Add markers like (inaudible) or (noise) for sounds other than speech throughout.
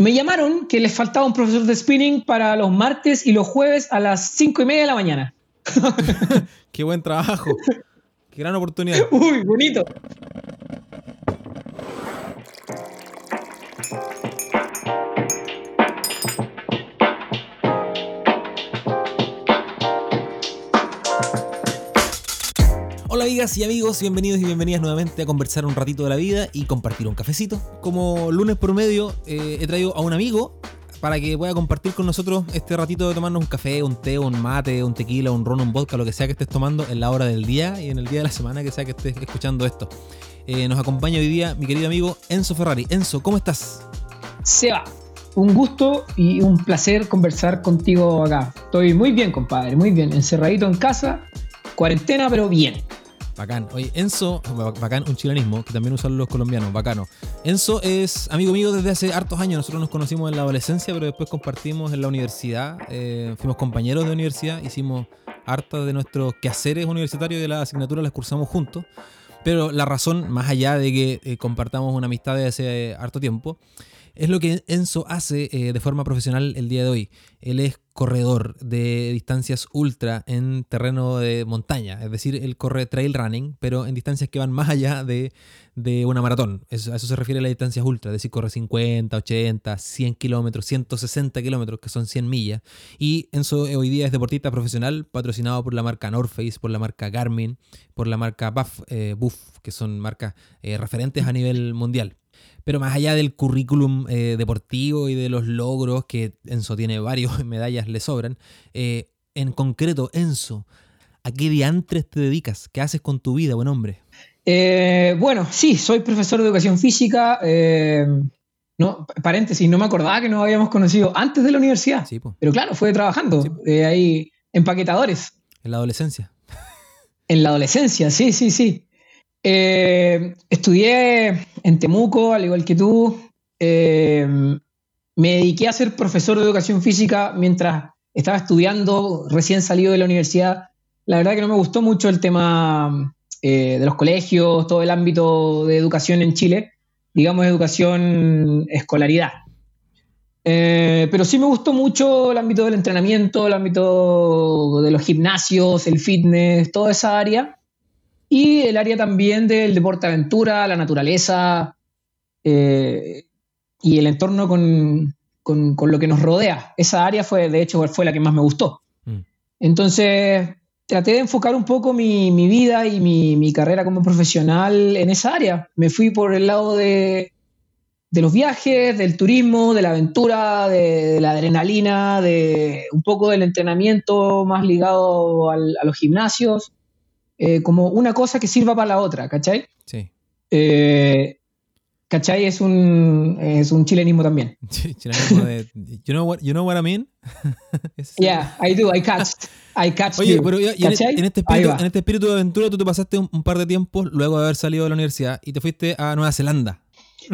me llamaron que les faltaba un profesor de spinning para los martes y los jueves a las cinco y media de la mañana. (laughs) Qué buen trabajo. Qué gran oportunidad. Uy, bonito. Amigas y amigos, bienvenidos y bienvenidas nuevamente a conversar un ratito de la vida y compartir un cafecito. Como lunes por medio eh, he traído a un amigo para que pueda compartir con nosotros este ratito de tomarnos un café, un té, un mate, un tequila, un ron, un vodka, lo que sea que estés tomando en la hora del día y en el día de la semana que sea que estés escuchando esto. Eh, nos acompaña hoy día mi querido amigo Enzo Ferrari. Enzo, ¿cómo estás? Seba, un gusto y un placer conversar contigo acá. Estoy muy bien, compadre, muy bien. Encerradito en casa, cuarentena, pero bien. Bacán. Oye, Enzo, bacán, un chilenismo que también usan los colombianos, bacano. Enzo es amigo mío desde hace hartos años. Nosotros nos conocimos en la adolescencia, pero después compartimos en la universidad. Eh, fuimos compañeros de universidad, hicimos hartas de nuestros quehaceres universitarios y de las asignaturas las cursamos juntos. Pero la razón, más allá de que eh, compartamos una amistad de hace harto tiempo, es lo que Enzo hace eh, de forma profesional el día de hoy. Él es corredor de distancias ultra en terreno de montaña, es decir, él corre trail running, pero en distancias que van más allá de, una maratón. a eso se refiere a las distancias ultra, es decir, corre 50, 80, 100 kilómetros, 160 kilómetros, que son 100 millas. Y Enzo hoy día es deportista profesional, patrocinado por la marca North Face, por la marca Garmin, por la marca Buff, eh, Buff que son marcas eh, referentes a nivel mundial. Pero más allá del currículum eh, deportivo y de los logros, que Enzo tiene varios (laughs) medallas, le sobran, eh, en concreto, Enzo, ¿a qué diantres te dedicas? ¿Qué haces con tu vida, buen hombre? Eh, bueno, sí, soy profesor de educación física. no, paréntesis, no me acordaba que nos habíamos conocido antes de la universidad. pero claro, fue trabajando ahí, empaquetadores. En la adolescencia. En la adolescencia, sí, sí, sí. Eh, estudié en Temuco, al igual que tú. Eh, me dediqué a ser profesor de educación física mientras estaba estudiando, recién salido de la universidad. La verdad que no me gustó mucho el tema eh, de los colegios, todo el ámbito de educación en Chile, digamos educación escolaridad. pero sí me gustó mucho el ámbito del entrenamiento, el ámbito de los gimnasios, el fitness, toda esa área y el área también del deporte aventura, la naturaleza eh, y el entorno con, lo que nos rodea. Esa área fue, de hecho, fue la que más me gustó. Mm. Entonces, traté de enfocar un poco mi, vida y mi, carrera como profesional en esa área. Me fui por el lado de, los viajes, del turismo, de la aventura, de, la adrenalina, de un poco del entrenamiento más ligado a los gimnasios. Eh, como una cosa que sirva para la otra, ¿cachai? Sí. Eh, ¿Cachai? Es un, es un chilenismo también. (laughs) Chilenismo de. You know what, you know what I mean? (laughs) yeah, I do, I catch. I catch Oye, pero en, este espíritu, en, este espíritu, de aventura tú te pasaste un, par de tiempos luego de haber salido de la universidad y te fuiste a Nueva Zelanda.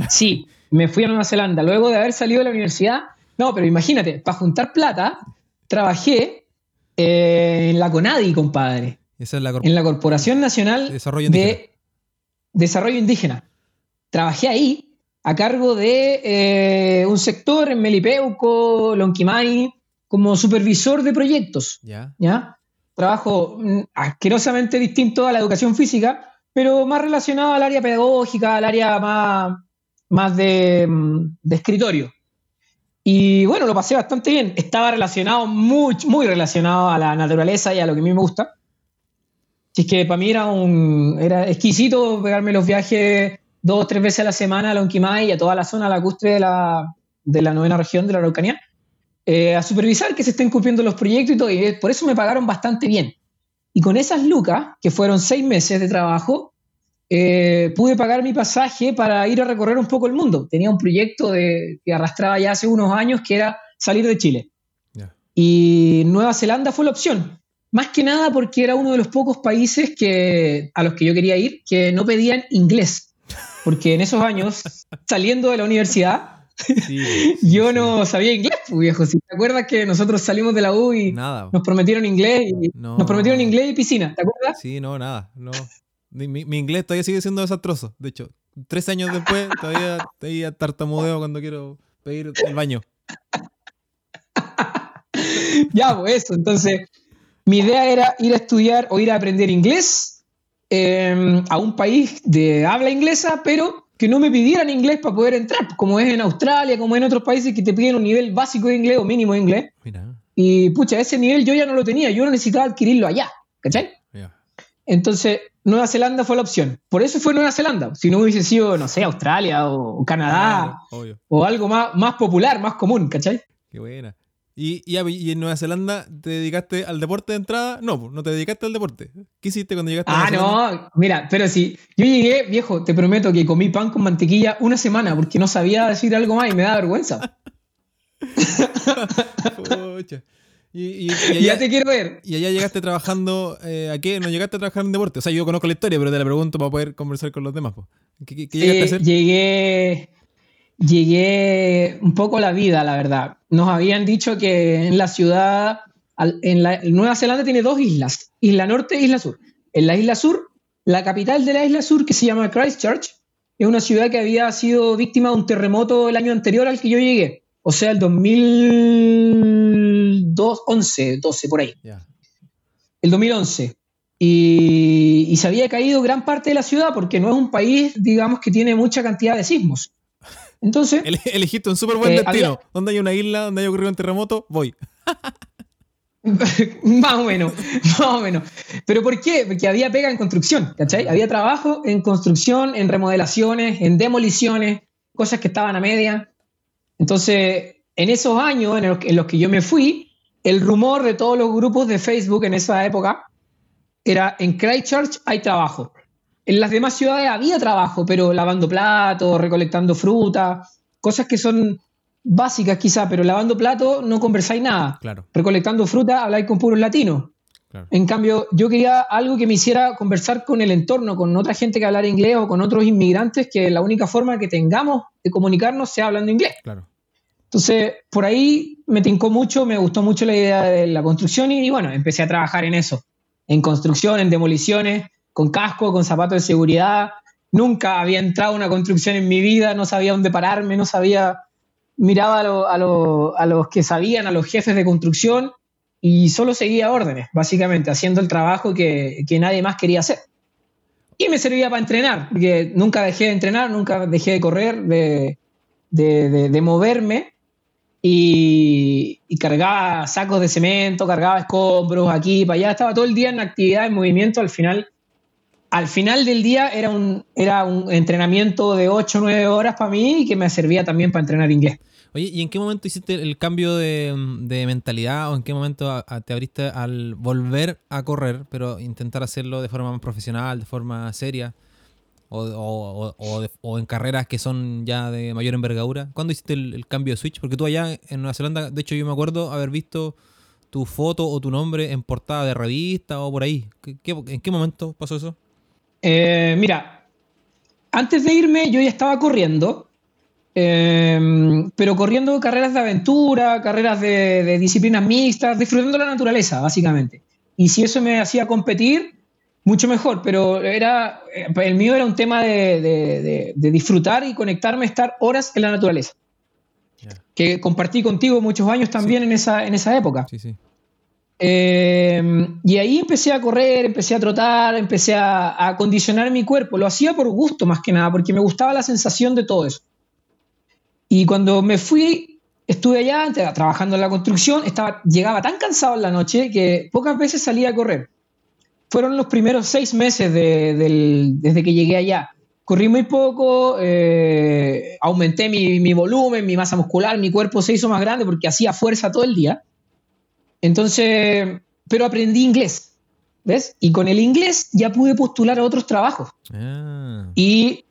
Sí, me fui a Nueva Zelanda luego de haber salido de la universidad. No, pero imagínate, para juntar plata, trabajé eh, en la Conadi, compadre en la Corporación Nacional de Desarrollo Indígena. Trabajé ahí a cargo de eh, un sector en Melipeuco, Lonquimay, como supervisor de proyectos. ¿ya? Trabajo mm, asquerosamente distinto a la educación física, pero más relacionado al área pedagógica, al área más, más de, mm, de escritorio. Y bueno, lo pasé bastante bien. Estaba relacionado, muy, muy relacionado a la naturaleza y a lo que a mí me gusta. Si es que para mí era un era exquisito pegarme los viajes dos o tres veces a la semana a Lonquimay y a toda la zona lacustre de la, de la novena región de la Araucanía, eh, a supervisar que se estén cumpliendo los proyectos y todo. Y por eso me pagaron bastante bien. Y con esas lucas, que fueron seis meses de trabajo, eh, pude pagar mi pasaje para ir a recorrer un poco el mundo. Tenía un proyecto de, que arrastraba ya hace unos años que era salir de Chile. Y Nueva Zelanda fue la opción. Más que nada porque era uno de los pocos países que, a los que yo quería ir que no pedían inglés. Porque en esos años, (laughs) saliendo de la universidad, (laughs) yo no sabía inglés, pues, viejo. Si te acuerdas que nosotros salimos de la U y nos prometieron inglés y nos prometieron inglés y piscina, ¿te acuerdas? Sí, no, nada. No. Mi, inglés todavía sigue siendo desastroso. De hecho, tres años después todavía, todavía tartamudeo cuando quiero pedir el baño. (laughs) ya, pues eso. Entonces, mi idea era ir a estudiar o ir a aprender inglés em, a un país de habla inglesa, pero que no me pidieran inglés para poder entrar, como es en Australia, como en otros países que te piden un nivel básico de inglés o mínimo de inglés. Y pucha, ese nivel yo ya no lo tenía, yo necesitaba adquirirlo allá, ¿cachai? Entonces, Nueva Zelanda fue la opción. Por eso fue Nueva Zelanda. Si no hubiese sido, no sé, Australia o Canadá o algo más, más popular, más común, ¿cachai? Qué buena. ¿Y, y, en Nueva Zelanda te dedicaste al deporte de entrada? No, no te dedicaste al deporte. ¿Qué hiciste cuando llegaste a Nueva Ah, no, mira, pero si yo llegué, viejo, te prometo que comí pan con mantequilla una semana porque no sabía decir algo más y me da vergüenza. Y, (laughs) ya te quiero ver. Y allá llegaste trabajando, eh, ¿a qué? ¿No llegaste a trabajar en deporte? O sea, yo conozco la historia, pero te la pregunto para poder conversar con los demás. ¿Qué, llegaste a hacer? Llegué, llegué un poco a la vida, la verdad. Nos habían dicho que en la ciudad, en, la, Nueva Zelanda tiene dos islas, Isla Norte e Isla Sur. En la Isla Sur, la capital de la Isla Sur, que se llama Christchurch, es una ciudad que había sido víctima de un terremoto el año anterior al que yo llegué, o sea, el 2011, 12, por ahí. El 2011. Y, y, se había caído gran parte de la ciudad porque no es un país, digamos, que tiene mucha cantidad de sismos. Entonces. elegiste un súper buen eh, destino. Donde hay una isla, donde haya ocurrido un terremoto, voy. (laughs) más o menos, más o menos. ¿Pero por qué? Porque había pega en construcción, ¿cachai? Había trabajo en construcción, en remodelaciones, en demoliciones, cosas que estaban a media. Entonces, en esos años en los, en los que yo me fui, el rumor de todos los grupos de Facebook en esa época era en Christchurch hay trabajo. En las demás ciudades había trabajo, pero lavando platos, recolectando fruta, cosas que son básicas quizá, pero lavando platos no conversáis nada. Claro. Recolectando fruta habláis con puros latinos. En cambio, yo quería algo que me hiciera conversar con el entorno, con otra gente que hablara inglés o con otros inmigrantes, que la única forma que tengamos de comunicarnos sea hablando inglés. Claro. Entonces, por ahí me tincó mucho, me gustó mucho la idea de la construcción y, y bueno, empecé a trabajar en eso, en construcción, en demoliciones, con casco, con zapatos de seguridad. Nunca había entrado a una construcción en mi vida, no sabía dónde pararme, no sabía. Miraba a, los que sabían, a los jefes de construcción, y solo seguía órdenes, básicamente, haciendo el trabajo que, nadie más quería hacer. Y me servía para entrenar, porque nunca dejé de entrenar, nunca dejé de correr, de, moverme. Y, y, cargaba sacos de cemento, cargaba escombros aquí, para allá, estaba todo el día en actividad, en movimiento, al final al final del día era un, era un entrenamiento de 8 o 9 horas para mí y que me servía también para entrenar inglés. Oye, ¿y en qué momento hiciste el cambio de, mentalidad o en qué momento te abriste al volver a correr, pero intentar hacerlo de forma más profesional, de forma seria? O, en carreras que son ya de mayor envergadura. ¿Cuándo hiciste el, cambio de switch? Porque tú allá en Nueva Zelanda, de hecho yo me acuerdo haber visto tu foto o tu nombre en portada de revista o por ahí. en qué momento pasó eso? Eh, mira, antes de irme yo ya estaba corriendo, eh, pero corriendo carreras de aventura, carreras de, disciplinas mixtas, disfrutando la naturaleza, básicamente. Y si eso me hacía competir, mucho mejor, pero era, eh, el mío era un tema de, disfrutar y conectarme, estar horas en la naturaleza. Que compartí contigo muchos años también en, esa, en esa época. Sí, sí. Eh, y ahí empecé a correr, empecé a trotar, empecé a, acondicionar mi cuerpo. Lo hacía por gusto más que nada, porque me gustaba la sensación de todo eso. Y cuando me fui, estuve allá trabajando en la construcción, estaba, llegaba tan cansado en la noche que pocas veces salía a correr. Fueron los primeros seis meses desde que llegué allá. Corrí muy poco, eh, aumenté mi volumen, mi masa muscular, mi cuerpo se hizo más grande porque hacía fuerza todo el día entonces, pero aprendí inglés, ¿ves? Y con el inglés ya pude postular a otros trabajos. Ah. Y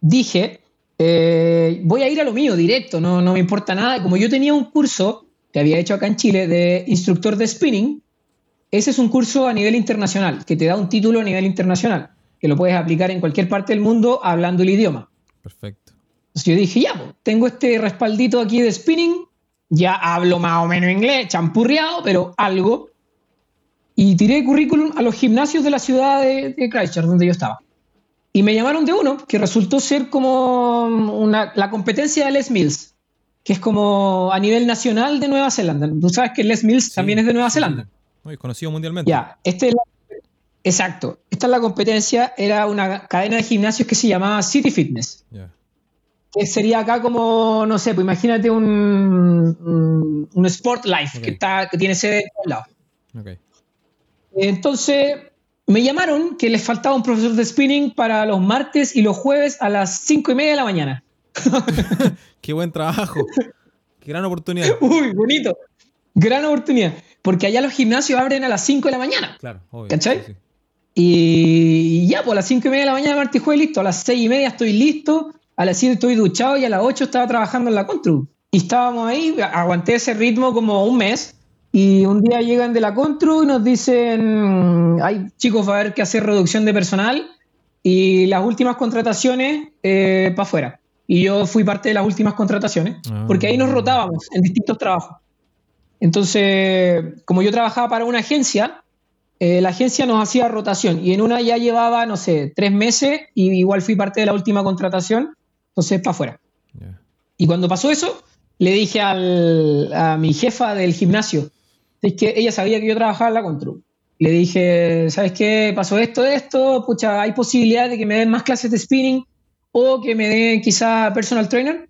dije, eh, voy a ir a lo mío directo, no, no me importa nada. Como yo tenía un curso que había hecho acá en Chile de instructor de spinning, ese es un curso a nivel internacional, que te da un título a nivel internacional, que lo puedes aplicar en cualquier parte del mundo hablando el idioma. Perfecto. Entonces yo dije, ya, pues, tengo este respaldito aquí de spinning, ya hablo más o menos inglés, champurreado, pero algo. Y tiré currículum a los gimnasios de la ciudad de, Christchurch, donde yo estaba. Y me llamaron de uno que resultó ser como una, la competencia de Les Mills. que es como a nivel nacional de Nueva Zelanda. Tú sabes que Les Mills también es de Nueva Zelanda. Muy conocido mundialmente. Ya, este es exacto. Esta es la competencia, era una cadena de gimnasios que se llamaba City Fitness. Que sería acá como, no sé, pues imagínate un, un, Sport Life que, está, que tiene sede en todos lados. Entonces, me llamaron que les faltaba un profesor de spinning para los martes y los jueves a las cinco y media de la mañana. (laughs) (laughs) Qué buen trabajo. Qué gran oportunidad. Uy, bonito. Gran oportunidad. Porque allá los gimnasios abren a las 5 de la mañana. Claro, obvio. ¿Cachai? Y ya, pues a las 5 y media de la mañana martes y jueves listo. A las 6 y media estoy listo. A las 7 estoy duchado y a las 8 estaba trabajando en la Contru. Y estábamos ahí, aguanté ese ritmo como un mes. Y un día llegan de la Contru y nos dicen, ay chicos, va a haber que hacer reducción de personal y las últimas contrataciones eh, para afuera. Y yo fui parte de las últimas contrataciones, ah. porque ahí nos rotábamos en distintos trabajos. Entonces, como yo trabajaba para una agencia, eh, la agencia nos hacía rotación y en una ya llevaba, no sé, tres meses y igual fui parte de la última contratación, entonces para afuera. Y cuando pasó eso, le dije a mi jefa del gimnasio, es que ella sabía que yo trabajaba en la Control. Le dije, ¿sabes qué? Pasó esto, esto, pucha, hay posibilidad de que me den más clases de spinning o que me den quizá personal trainer.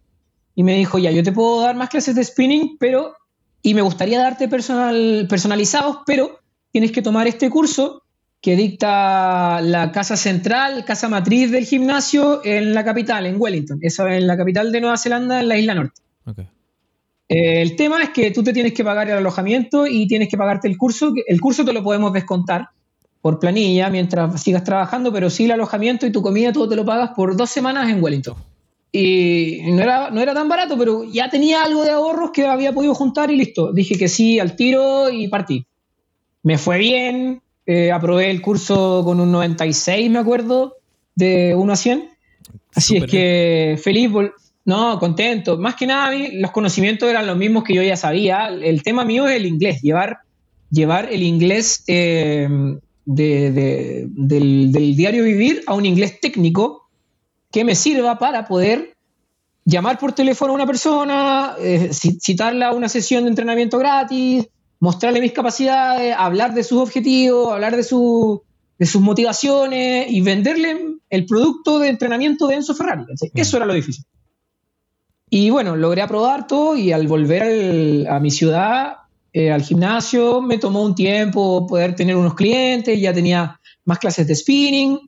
Y me dijo, ya, yo te puedo dar más clases de spinning, pero, y me gustaría darte personal, personalizados, pero tienes que tomar este curso que dicta la casa central, casa matriz del gimnasio en la capital, en Wellington, eso en la capital de Nueva Zelanda, en la isla norte. Eh, el tema es que tú te tienes que pagar el alojamiento y tienes que pagarte el curso. El curso te lo podemos descontar, por planilla mientras sigas trabajando, pero sí el alojamiento y tu comida todo te lo pagas por dos semanas en Wellington. Y no era, no era tan barato, pero ya tenía algo de ahorros que había podido juntar y listo. Dije que sí al tiro y partí. Me fue bien, eh, aprobé el curso con un 96, me acuerdo, de 1 a 100. Así es que feliz, no, contento. Más que nada, los conocimientos eran los mismos que yo ya sabía. El tema mío es el inglés, llevar, llevar el inglés eh, del, diario vivir a un inglés técnico que me sirva para poder llamar por teléfono a una persona, eh, citarla a una sesión de entrenamiento gratis, mostrarle mis capacidades, hablar de sus objetivos, hablar de, su, de sus motivaciones y venderle el producto de entrenamiento de Enzo Ferrari. Eso era lo difícil. Y bueno, logré aprobar todo y al volver a mi ciudad eh, al gimnasio, me tomó un tiempo poder tener unos clientes, ya tenía más clases de spinning.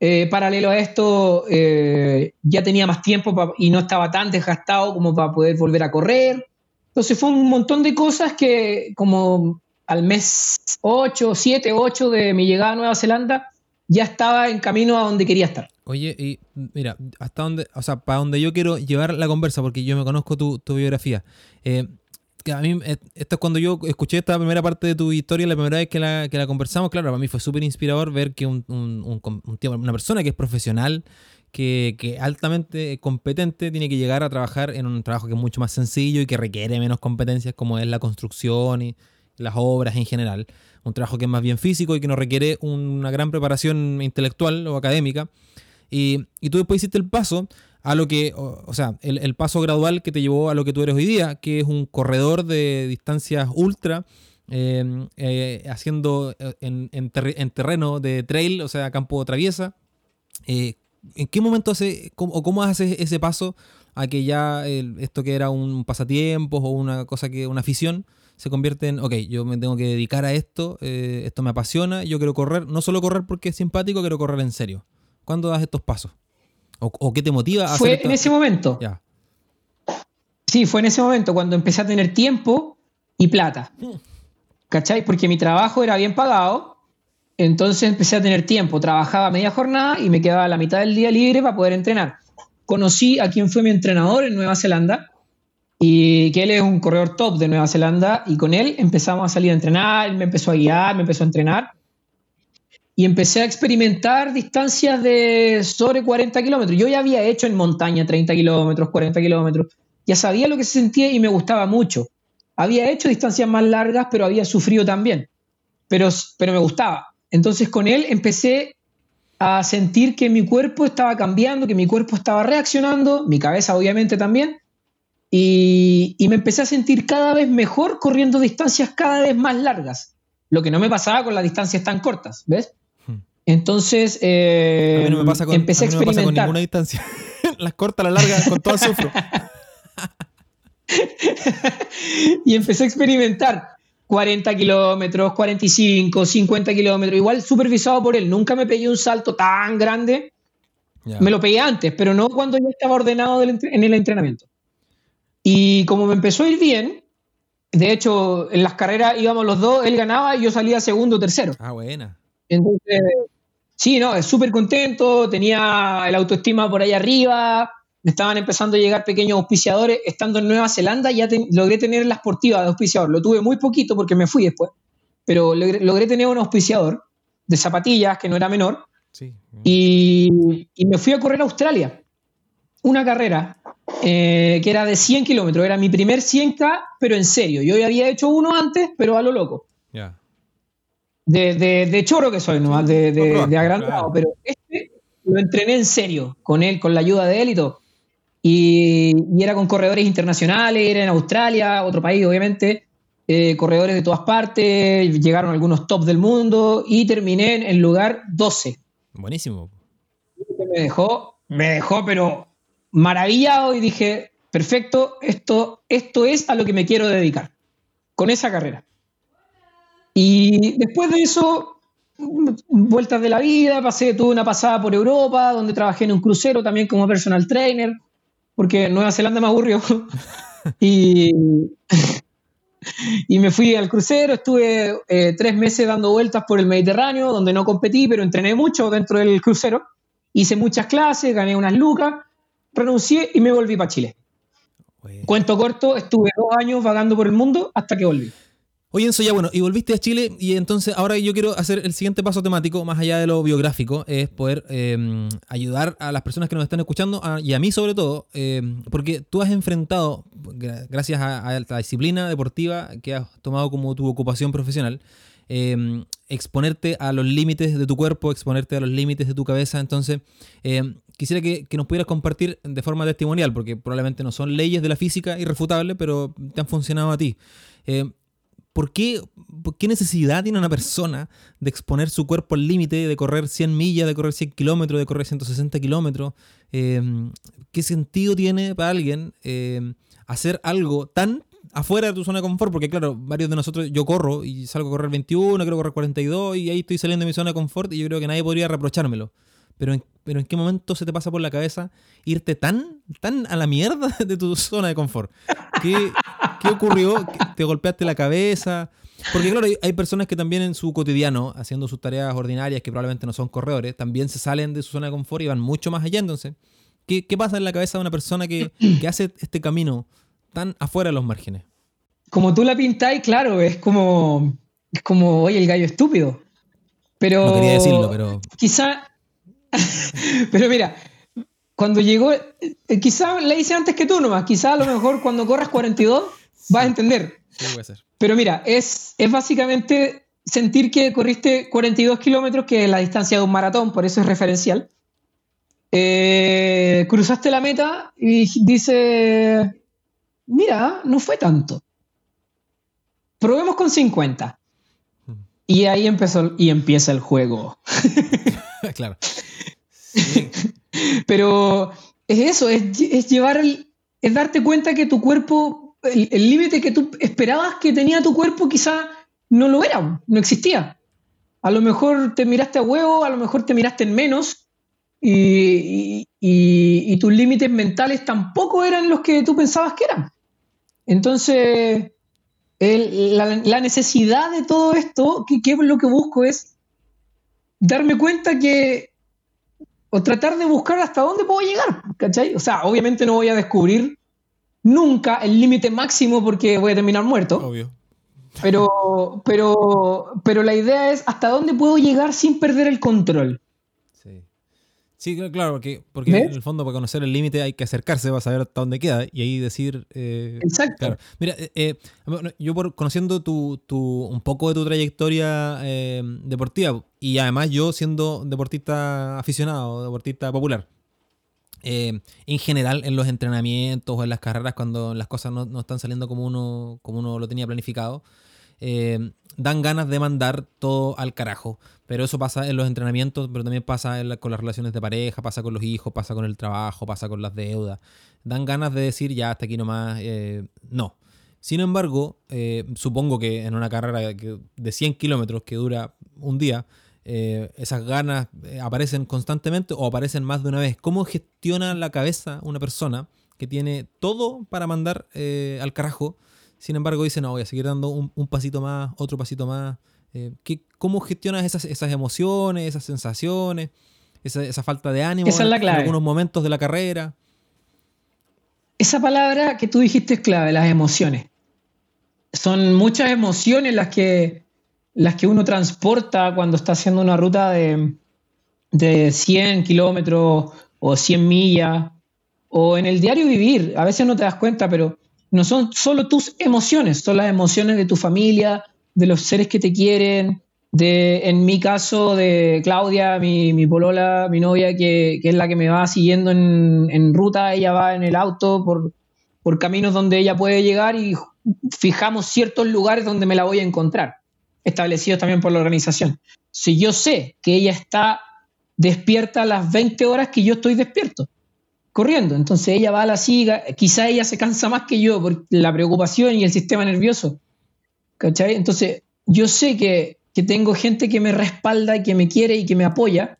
Eh, paralelo a esto, eh, ya tenía más tiempo y no estaba tan desgastado como para poder volver a correr. Entonces fue un montón de cosas que como al mes 8, 7, 8 de mi llegada a Nueva Zelanda, ya estaba en camino a donde quería estar. Oye, y mira, hasta donde, o sea, para donde yo quiero llevar la conversa, porque yo me conozco tu, tu biografía. Eh, a mí, eh, esto es cuando yo escuché esta primera parte de tu historia, la primera vez que la, que la conversamos, claro, para mí fue súper inspirador ver que un, un, una persona que es profesional, que, que, altamente competente, tiene que llegar a trabajar en un trabajo que es mucho más sencillo y que requiere menos competencias como es la construcción y las obras en general. Un trabajo que es más bien físico y que no requiere una gran preparación intelectual o académica. Y, y tú después hiciste el paso a lo que, o, sea, el, paso gradual que te llevó a lo que tú eres hoy día, que es un corredor de distancias ultra, em, eh, haciendo eh, en, terreno de trail, o sea, campo traviesa. Eh, ¿En qué momento hace, cómo, o cómo haces ese paso a que ya esto que era un pasatiempo o una cosa que, una afición, se convierte en, ok, yo me tengo que dedicar a esto, esto me apasiona, yo quiero correr, no solo correr porque es simpático, quiero correr en serio. ¿Cuándo das estos pasos? ¿O, qué te motiva a Fue en ese momento. Sí, fue en ese momento cuando empecé a tener tiempo y plata. ¿Cachai? Porque mi trabajo era bien pagado. Entonces empecé a tener tiempo. Trabajaba media jornada y me quedaba la mitad del día libre para poder entrenar. Conocí a quien fue mi entrenador en Nueva Zelanda y que él es un corredor top de Nueva Zelanda y con él empezamos a salir a entrenar, él me empezó a guiar, me empezó a entrenar y empecé a experimentar distancias de sobre 40 kilómetros. Yo ya había hecho en montaña 30 kilómetros, 40 kilómetros, ya sabía lo que se sentía y me gustaba mucho. Había hecho distancias más largas, pero había sufrido también, pero, pero me gustaba. Entonces con él empecé a sentir que mi cuerpo estaba cambiando, que mi cuerpo estaba reaccionando, mi cabeza obviamente también, y, me empecé a sentir cada vez mejor corriendo distancias cada vez más largas, lo que no me pasaba con las distancias tan cortas, ¿ves? Hmm. Entonces, eh, a mí no me pasa con, empecé a, experimentar. con ninguna distancia. (laughs) las cortas, las largas, con todo sufro. (laughs) y empecé a experimentar 40 kilómetros, 45, 50 kilómetros, igual supervisado por él. Nunca me pegué un salto tan grande. Me lo pegué antes, pero no cuando ya estaba ordenado en el entrenamiento. Y como me empezó a ir bien, de hecho, en las carreras íbamos los dos, él ganaba y yo salía segundo o tercero. Ah, buena. Entonces, sí, no, súper contento, tenía el autoestima por ahí arriba, me estaban empezando a llegar pequeños auspiciadores. Estando en Nueva Zelanda ya logré tener la esportiva de auspiciador. Lo tuve muy poquito porque me fui después, pero logré, tener un auspiciador de zapatillas que no era menor. Y, me fui a correr a Australia. Una carrera eh, que era de 100 kilómetros. Era mi primer 100K, pero en serio. Yo ya había hecho uno antes, pero a lo loco. De, de, choro que soy, nomás, de, de, agrandado. Pero este lo entrené en serio, con él, con la ayuda de él y todo. Y, era con corredores internacionales, era en Australia, otro país obviamente, eh, corredores de todas partes, llegaron algunos top del mundo y terminé en el lugar 12. Buenísimo. Me dejó, me dejó, pero maravillado y dije, perfecto, esto, esto es a lo que me quiero dedicar, con esa carrera. Y después de eso, vueltas de la vida, pasé, tuve una pasada por Europa, donde trabajé en un crucero también como personal trainer porque Nueva Zelanda me aburrió. (laughs) y, y me fui al crucero, estuve eh, tres meses dando vueltas por el Mediterráneo, donde no competí, pero entrené mucho dentro del crucero. Hice muchas clases, gané unas lucas, renuncié y me volví para Chile. Cuento corto, estuve dos años vagando por el mundo hasta que volví. Oye, Enzo, ya bueno, y volviste a Chile y entonces ahora yo quiero hacer el siguiente paso temático, más allá de lo biográfico, es poder em, ayudar a las personas que nos están escuchando y a mí sobre todo, em, porque tú has enfrentado, gracias a, la disciplina deportiva que has tomado como tu ocupación profesional, em, exponerte a los límites de tu cuerpo, exponerte a los límites de tu cabeza. Entonces, quisiera que, nos pudieras compartir de forma testimonial, porque probablemente no son leyes de la física irrefutables, pero te han funcionado a ti. ¿Por qué, qué, necesidad tiene una persona de exponer su cuerpo al límite, de correr 100 millas, de correr 100 kilómetros, de correr 160 kilómetros? Em, ¿Qué sentido tiene para alguien em, hacer algo tan afuera de tu zona de confort? Porque claro, varios de nosotros, yo corro y salgo a correr 21, quiero correr 42 y ahí estoy saliendo de mi zona de confort y yo creo que nadie podría reprochármelo. Pero en, pero ¿en qué momento se te pasa por la cabeza irte tan, tan a la mierda (laughs) de tu zona de confort? ¿Qué, qué ocurrió? ¿Te golpeaste la cabeza? Porque claro, hay personas que también en su cotidiano, haciendo sus tareas ordinarias, que probablemente no son corredores, también se salen de su zona de confort y van mucho más allá. Entonces, ¿qué, qué pasa en la cabeza de una persona que, que hace este camino tan afuera de los márgenes? Como tú la pintáis, claro, es como, es como, oye, el gallo estúpido. Pero. No quería decirlo, pero. Quizá (laughs) Pero mira, cuando llegó, eh, quizá le hice antes que tú nomás, quizá a lo mejor cuando corras 42 vas a entender. Sí, puede ser. Pero mira, es, es básicamente sentir que corriste 42 kilómetros, que es la distancia de un maratón, por eso es referencial. Eh, cruzaste la meta y dice, mira, no fue tanto. Probemos con 50. Y ahí empezó y empieza el juego. (laughs) claro. (laughs) Pero es eso, es, llevar el, es darte cuenta que tu cuerpo, el, límite que tú esperabas que tenía tu cuerpo quizá no lo era, no existía. A lo mejor te miraste a huevo, a lo mejor te miraste en menos y, tus límites mentales tampoco eran los que tú pensabas que eran. Entonces, la, necesidad de todo esto, que, que, lo que busco es darme cuenta que o tratar de buscar hasta dónde puedo llegar, ¿cachai? O sea, obviamente no voy a descubrir nunca el límite máximo porque voy a terminar muerto. Obvio. Pero, (laughs) pero, pero la idea es hasta dónde puedo llegar sin perder el control. Sí, claro, porque, porque en el fondo para conocer el límite hay que acercarse para saber hasta dónde queda y ahí decir... Eh, Exacto. Mira, eh, eh, yo por, conociendo tu, un poco de tu trayectoria deportiva y además yo siendo deportista aficionado, deportista popular, eh, en general en los entrenamientos o en las carreras cuando las cosas no, están saliendo como uno, como uno lo tenía planificado, eh, dan ganas de mandar todo al carajo. Pero eso pasa en los entrenamientos, pero también pasa con las relaciones de pareja, pasa con los hijos, pasa con el trabajo, pasa con las deudas. Dan ganas de decir, ya, hasta aquí nomás, eh, no. Sin embargo, supongo que en una carrera de 100 kilómetros que dura un día, eh, esas ganas eh, aparecen constantemente o aparecen más de una vez. ¿Cómo gestiona la cabeza una persona que tiene todo para mandar eh, al carajo? Sin embargo, dice, no, voy a seguir dando un, pasito más, otro pasito más. ¿qué, ¿Cómo gestionas esas, esas, emociones, esas sensaciones, esa, falta de ánimo en, en algunos momentos de la carrera? Esa palabra que tú dijiste es clave, las emociones. Son muchas emociones las que las que uno transporta cuando está haciendo una ruta de, de 100 kilómetros o 100 millas, o en el diario vivir, a veces no te das cuenta, pero no son solo tus emociones, son las emociones de tu familia, de los seres que te quieren, de, en mi caso, de Claudia, mi, mi polola, mi novia, que, que, es la que me va siguiendo en, en, ruta, ella va en el auto por, por caminos donde ella puede llegar y fijamos ciertos lugares donde me la voy a encontrar establecidos también por la organización. Si yo sé que ella está despierta a las 20 horas que yo estoy despierto, corriendo, entonces ella va a la siga, quizá ella se cansa más que yo por la preocupación y el sistema nervioso. ¿Cachai? Entonces, yo sé que, tengo gente que me respalda y que me quiere y que me apoya.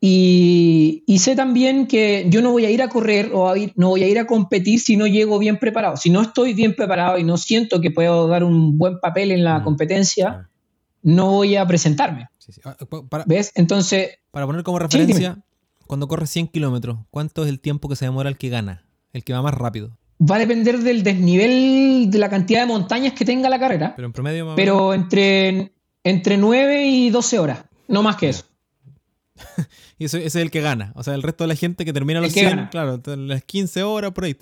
Y, sé también que yo no voy a ir a correr o no voy a ir a competir si no llego bien preparado. Si no estoy bien preparado y no siento que puedo dar un buen papel en la mm. competencia, no voy a presentarme. Ah, ¿Ves? Entonces. Para poner como referencia, cuando corre 100 kilómetros, ¿cuánto es el tiempo que se demora el que gana? El que va más rápido. Va a depender del desnivel de la cantidad de montañas que tenga la carrera. Pero en promedio Pero entre, entre 9 y 12 horas. No más que eso. (laughs) y ese, es el que gana. O sea, el resto de la gente que termina los 100, claro, las 15 horas por ahí.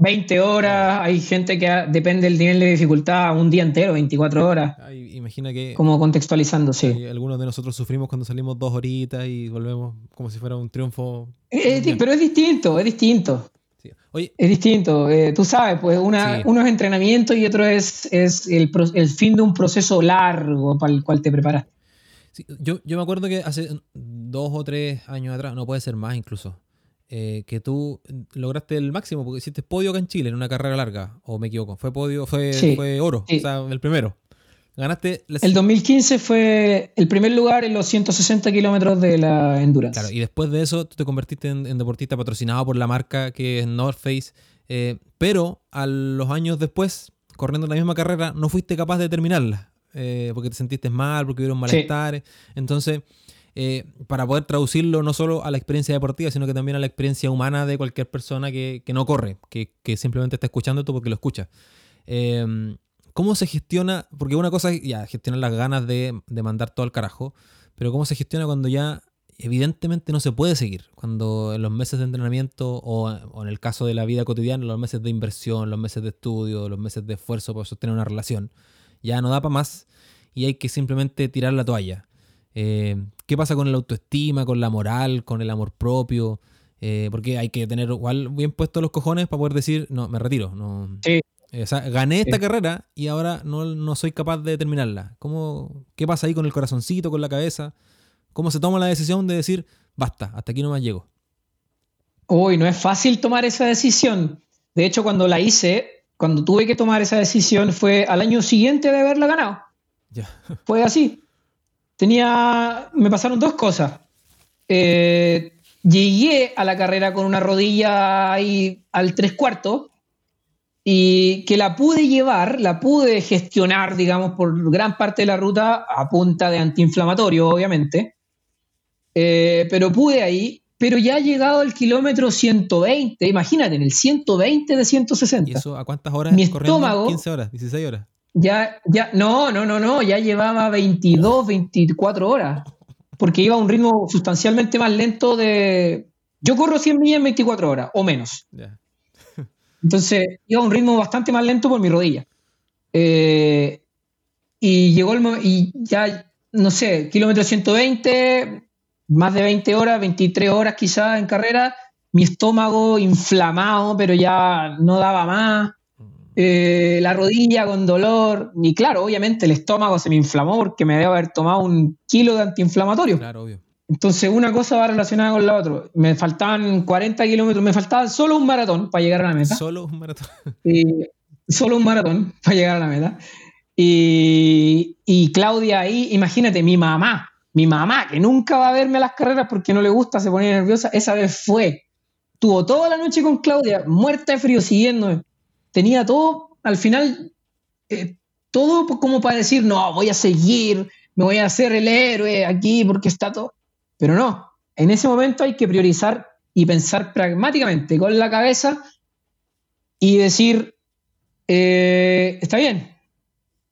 20 horas, hay gente que depende del nivel de dificultad un día entero, 24 horas. imagina que. Como contextualizando, sí. Algunos de nosotros sufrimos cuando salimos dos horitas y volvemos como si fuera un triunfo. pero es distinto, es distinto. es distinto. Eh, tú sabes, pues una, uno es entrenamiento y otro es, es el, el, fin de un proceso largo para el cual te preparas. yo, yo me acuerdo que hace dos o tres años atrás, no puede ser más incluso eh, que tú lograste el máximo, porque hiciste podio acá en Chile en una carrera larga, o me equivoco, fue podio, fue, fue oro, o sea, el primero. Ganaste. El 2015 fue el primer lugar en los 160 kilómetros de la Endurance. Claro, y después de eso tú te convertiste en, deportista patrocinado por la marca que es North Face, eh, pero a los años después, corriendo la misma carrera, no fuiste capaz de terminarla, eh, porque te sentiste mal, porque hubieron malestares. Entonces, eh, para poder traducirlo no solo a la experiencia deportiva, sino que también a la experiencia humana de cualquier persona que, no corre, que, simplemente está escuchando esto porque lo escucha. Em, ¿Cómo se gestiona? Porque una cosa es ya gestionar las ganas de, mandar todo al carajo, pero ¿cómo se gestiona cuando ya evidentemente no se puede seguir? Cuando en los meses de entrenamiento o, o en el caso de la vida cotidiana, los meses de inversión, los meses de estudio, los meses de esfuerzo para sostener una relación, ya no da para más y hay que simplemente tirar la toalla. Eh, ¿Qué pasa con la autoestima, con la moral, con el amor propio? Eh, porque hay que tener igual bien puestos los cojones para poder decir, no, me retiro. No, sí. o sea, gané esta carrera y ahora no, soy capaz de terminarla. ¿Cómo, ¿Qué pasa ahí con el corazoncito, con la cabeza? ¿Cómo se toma la decisión de decir, basta, hasta aquí no más llego? Uy, no es fácil tomar esa decisión. De hecho, cuando la hice, cuando tuve que tomar esa decisión fue al año siguiente de haberla ganado. Ya. Fue así tenía, me pasaron dos cosas. Eh, llegué a la carrera con una rodilla ahí al tres cuartos y que la pude llevar, la pude gestionar, digamos, por gran parte de la ruta a punta de antiinflamatorio, obviamente. Eh, pero pude ahí, pero ya ha llegado al kilómetro 120, imagínate, en el 120 de 160. ¿Y eso a cuántas horas? Mi estómago. 15 horas, 16 horas. Ya, ya, no, no, no, no, ya llevaba 22, 24 horas, porque iba a un ritmo sustancialmente más lento de... Yo corro 100 millas en 24 horas, o menos. (laughs) Entonces, iba a un ritmo bastante más lento por mi rodilla. Eh, y llegó el momento, y ya, no sé, kilómetro 120, más de 20 horas, 23 horas quizás en carrera, mi estómago inflamado, pero ya no daba más, eh, la rodilla con dolor, y claro, obviamente el estómago se me inflamó porque me debe haber tomado un kilo de antiinflamatorio. Claro, obvio. Entonces una cosa va relacionada con la otra. Me faltaban 40 kilómetros, me faltaba solo un maratón para llegar a la meta. Solo un maratón. (laughs) Y, solo un maratón para llegar a la meta. Y, y, Claudia ahí, imagínate, mi mamá, mi mamá, que nunca va a verme a las carreras porque no le gusta, se pone nerviosa, esa vez fue. Tuvo toda la noche con Claudia, muerta de frío, siguiéndome. Tenía todo, al final, eh, todo como para decir, no, voy a seguir, me voy a hacer el héroe aquí porque está todo. Pero no, en ese momento hay que priorizar y pensar pragmáticamente con la cabeza y decir, eh, está bien,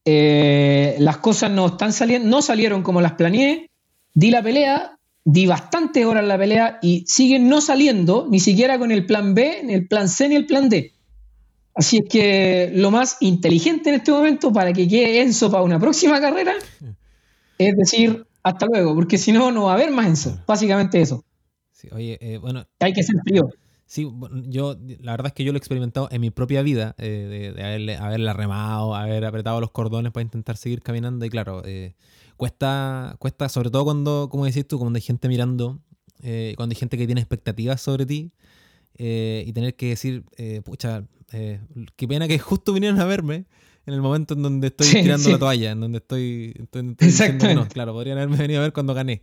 eh, las cosas no están saliendo, no salieron como las planeé, di la pelea, di bastantes horas la pelea y siguen no saliendo, ni siquiera con el plan B, ni el plan C, ni el plan D. Así es que lo más inteligente en este momento para que quede Enzo para una próxima carrera es decir, hasta luego, porque si no, no va a haber más Enzo. Básicamente eso. Sí, oye, eh, bueno. Hay que ser frío. Sí, yo, la verdad es que yo lo he experimentado en mi propia vida, eh, de, haberle, haberla remado, haber apretado los cordones para intentar seguir caminando. Y claro, eh, cuesta, cuesta, sobre todo cuando, como decís tú, cuando hay gente mirando, cuando hay gente que tiene expectativas sobre ti, y tener que decir, pucha, qué pena que justo vinieron a verme en el momento en donde estoy tirando la toalla, en donde estoy, diciendo claro, podrían haberme venido a ver cuando gané.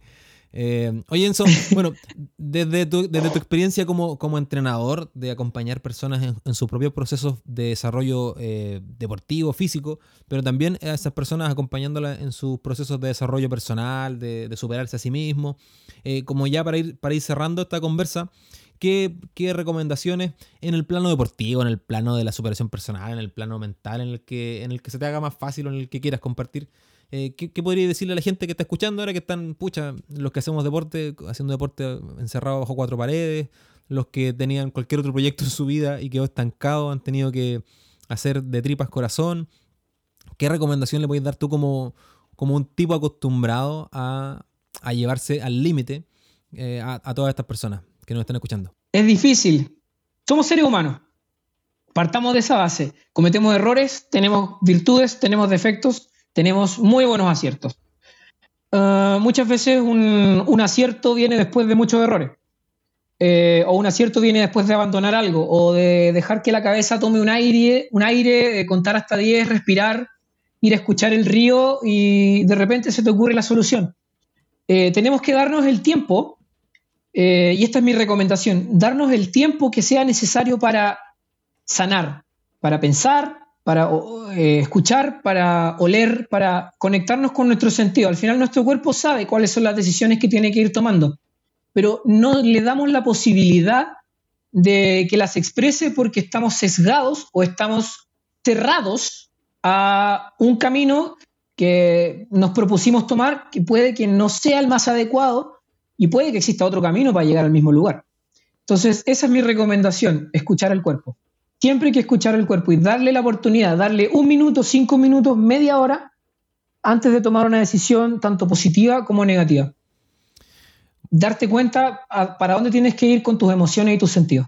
Eh, oye, Enzo, (laughs) bueno, desde tu, desde tu experiencia como, como entrenador de acompañar personas en, sus propios procesos de desarrollo eh, deportivo, físico, pero también a esas personas acompañándolas en sus procesos de desarrollo personal, de, superarse a sí mismo, eh, como ya para ir, para ir cerrando esta conversa, ¿Qué, recomendaciones en el plano deportivo, en el plano de la superación personal, en el plano mental, en el que, se te haga más fácil o en el que quieras compartir? Eh, ¿qué, ¿qué, podrías decirle a la gente que está escuchando ahora que están, pucha, los que hacemos deporte, haciendo deporte encerrado bajo cuatro paredes, los que tenían cualquier otro proyecto en su vida y quedó estancado, han tenido que hacer de tripas corazón? ¿Qué recomendación le podéis dar tú como, un tipo acostumbrado a, llevarse al límite eh, a todas estas personas? Que nos están escuchando? Es difícil. Somos seres humanos. Partamos de esa base. Cometemos errores, tenemos virtudes, tenemos defectos, tenemos muy buenos aciertos. Uh, muchas veces un, acierto viene después de muchos errores. Eh, o un acierto viene después de abandonar algo, o de dejar que la cabeza tome un aire, un aire, contar hasta 10, respirar, ir a escuchar el río y de repente se te ocurre la solución. Eh, tenemos que darnos el tiempo eh, y esta es mi recomendación, darnos el tiempo que sea necesario para sanar, para pensar, para eh, escuchar, para oler, para conectarnos con nuestro sentido. Al final nuestro cuerpo sabe cuáles son las decisiones que tiene que ir tomando, pero no le damos la posibilidad de que las exprese porque estamos sesgados o estamos cerrados a un camino que nos propusimos tomar, que puede que no sea el más adecuado, y puede que exista otro camino para llegar al mismo lugar. Entonces, esa es mi recomendación, escuchar al cuerpo. Siempre hay que escuchar al cuerpo y darle la oportunidad, darle un minuto, cinco minutos, media hora antes de tomar una decisión tanto positiva como negativa. Darte cuenta para dónde tienes que ir con tus emociones y tus sentidos.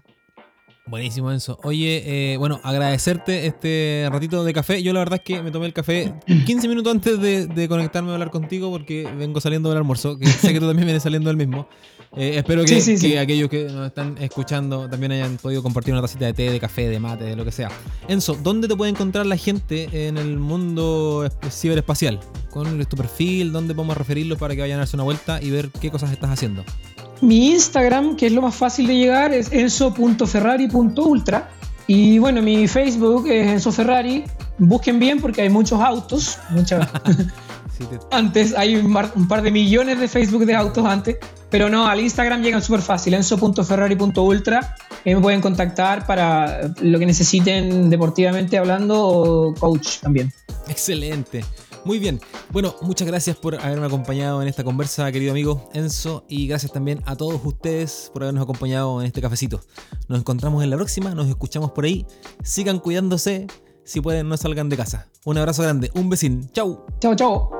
Buenísimo, Enzo. Oye, eh, bueno, agradecerte este ratito de café. Yo la verdad es que me tomé el café 15 minutos antes de, conectarme a hablar contigo porque vengo saliendo del almuerzo, que sé que tú también vienes saliendo del mismo. Eh, espero que, aquellos que nos están escuchando también hayan podido compartir una tacita de té, de café, de mate, de lo que sea. Enzo, ¿dónde te puede encontrar la gente en el mundo ciberespacial? ¿Con tu perfil? ¿Dónde podemos referirlo para que vayan a darse una vuelta y ver qué cosas estás haciendo? Mi Instagram, que es lo más fácil de llegar, es enzo.ferrari.ultra. Y bueno, mi Facebook es Enzo Ferrari. Busquen bien porque hay muchos autos. Muchas... (laughs) Antes hay un par, de millones de Facebook de autos antes. Pero no, al Instagram llegan súper fácil. Enzo.ferrari.ultra. me pueden contactar para lo que necesiten deportivamente hablando o coach también. Excelente. Muy bien. Bueno, muchas gracias por haberme acompañado en esta conversa, querido amigo Enzo, y gracias también a todos ustedes por habernos acompañado en este cafecito. Nos encontramos en la próxima, nos escuchamos por ahí. Sigan cuidándose, si pueden no salgan de casa. Un abrazo grande, un besín. Chau. Chau, chau.